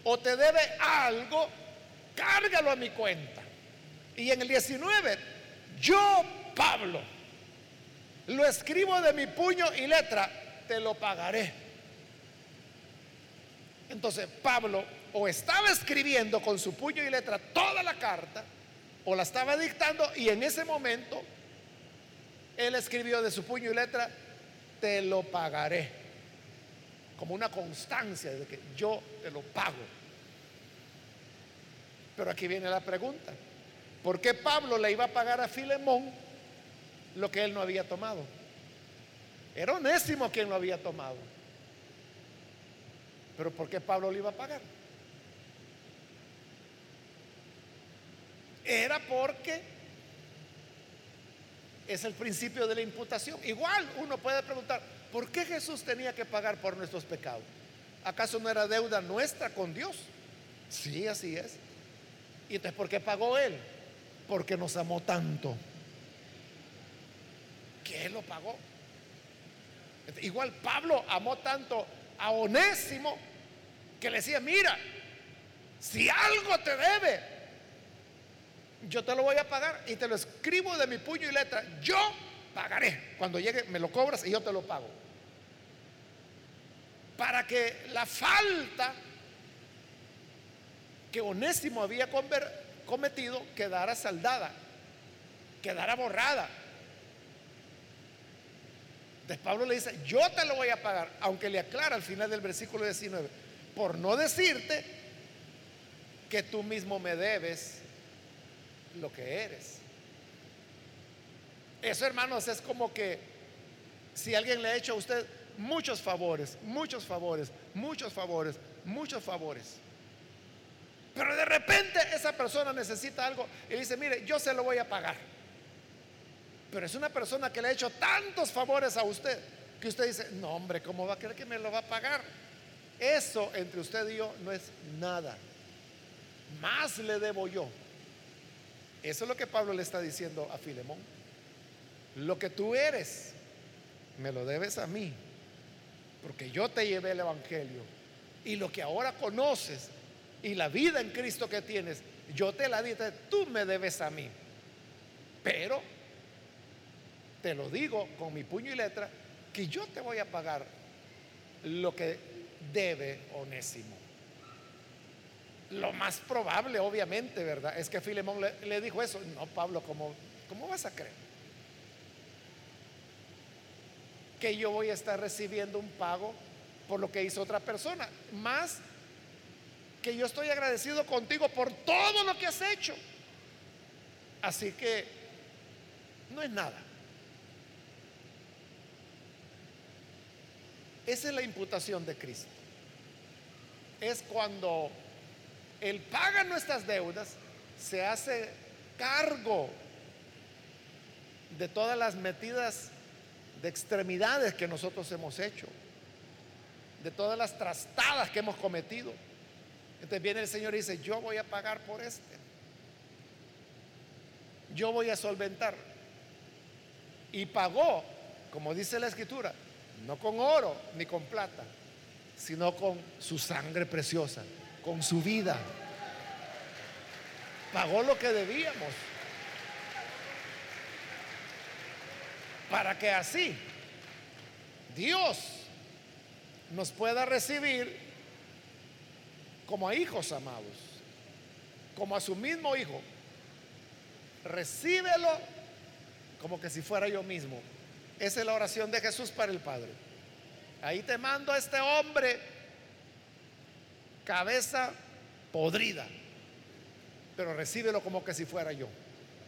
S1: o te debe algo, cárgalo a mi cuenta. Y en el 19, yo, Pablo, lo escribo de mi puño y letra, te lo pagaré. Entonces Pablo o estaba escribiendo con su puño y letra toda la carta, o la estaba dictando y en ese momento él escribió de su puño y letra, te lo pagaré como una constancia de que yo te lo pago. Pero aquí viene la pregunta. ¿Por qué Pablo le iba a pagar a Filemón lo que él no había tomado? Era Onésimo quien lo había tomado. Pero ¿por qué Pablo le iba a pagar? Era porque es el principio de la imputación. Igual uno puede preguntar, ¿Por qué Jesús tenía que pagar por nuestros pecados? ¿Acaso no era deuda nuestra con Dios? Sí, así es. ¿Y entonces por qué pagó Él? Porque nos amó tanto. Que Él lo pagó. Igual Pablo amó tanto a Onésimo que le decía, mira, si algo te debe, yo te lo voy a pagar y te lo escribo de mi puño y letra. Yo pagaré. Cuando llegue, me lo cobras y yo te lo pago para que la falta que Onésimo había cometido quedara saldada, quedara borrada. Entonces Pablo le dice, yo te lo voy a pagar, aunque le aclara al final del versículo 19, por no decirte que tú mismo me debes lo que eres. Eso, hermanos, es como que si alguien le ha hecho a usted muchos favores, muchos favores, muchos favores, muchos favores. Pero de repente esa persona necesita algo y dice, mire, yo se lo voy a pagar. Pero es una persona que le ha hecho tantos favores a usted que usted dice, no hombre, ¿cómo va a creer que me lo va a pagar? Eso entre usted y yo no es nada. Más le debo yo. Eso es lo que Pablo le está diciendo a Filemón. Lo que tú eres, me lo debes a mí porque yo te llevé el Evangelio y lo que ahora conoces y la vida en Cristo que tienes, yo te la di, tú me debes a mí. Pero te lo digo con mi puño y letra, que yo te voy a pagar lo que debe Onésimo. Lo más probable, obviamente, ¿verdad? Es que Filemón le, dijo eso. No, Pablo, ¿cómo, ¿cómo vas a creer? Que yo voy a estar recibiendo un pago por lo que hizo otra persona. Más que yo estoy agradecido contigo por todo lo que has hecho. Así que no es nada. Esa es la imputación de Cristo. Es cuando Él paga nuestras deudas, se hace cargo de todas las metidas de extremidades que nosotros hemos hecho, de todas las trastadas que hemos cometido. Entonces viene el Señor y dice, yo voy a pagar por este. Yo voy a solventar. Y pagó, como dice la escritura, no con oro ni con plata, sino con su sangre preciosa, con su vida. Pagó lo que debíamos. Para que así Dios nos pueda recibir como a hijos amados, como a su mismo hijo. Recíbelo como que si fuera yo mismo. Esa es la oración de Jesús para el Padre. Ahí te mando a este hombre, cabeza podrida, pero recíbelo como que si fuera yo.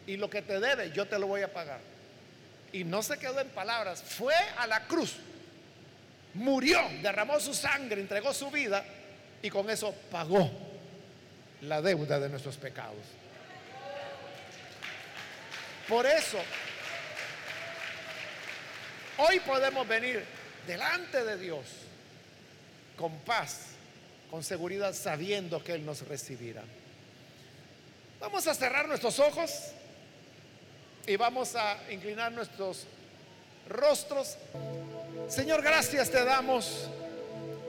S1: Y lo que te debe, yo te lo voy a pagar. Y no se quedó en palabras, fue a la cruz, murió, derramó su sangre, entregó su vida y con eso pagó la deuda de nuestros pecados. Por eso, hoy podemos venir delante de Dios con paz, con seguridad, sabiendo que Él nos recibirá. Vamos a cerrar nuestros ojos y vamos a inclinar nuestros rostros. Señor, gracias te damos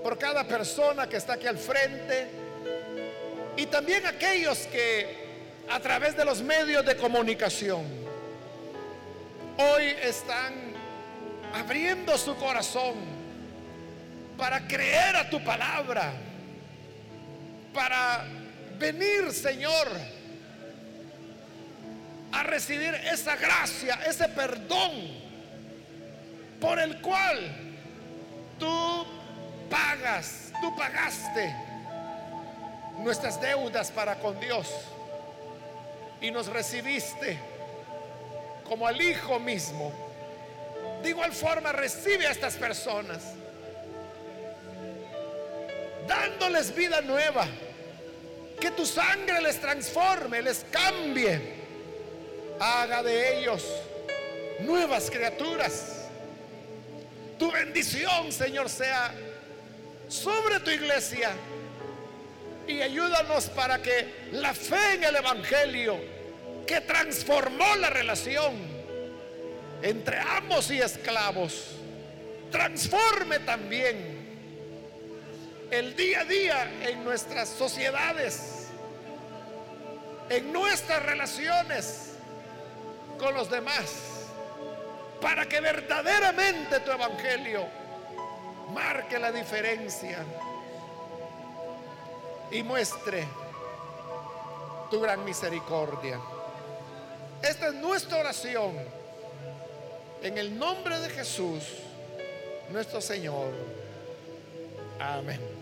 S1: por cada persona que está aquí al frente y también aquellos que a través de los medios de comunicación hoy están abriendo su corazón para creer a tu palabra, para venir, Señor, a recibir esa gracia, ese perdón por el cual tú pagas, tú pagaste nuestras deudas para con Dios y nos recibiste como al Hijo mismo. De igual forma recibe a estas personas, dándoles vida nueva, que tu sangre les transforme, les cambie haga de ellos nuevas criaturas. Tu bendición, Señor, sea sobre tu iglesia y ayúdanos para que la fe en el Evangelio que transformó la relación entre amos y esclavos, transforme también el día a día en nuestras sociedades, en nuestras relaciones con los demás, para que verdaderamente tu evangelio marque la diferencia y muestre tu gran misericordia. Esta es nuestra oración en el nombre de Jesús, nuestro Señor. Amén.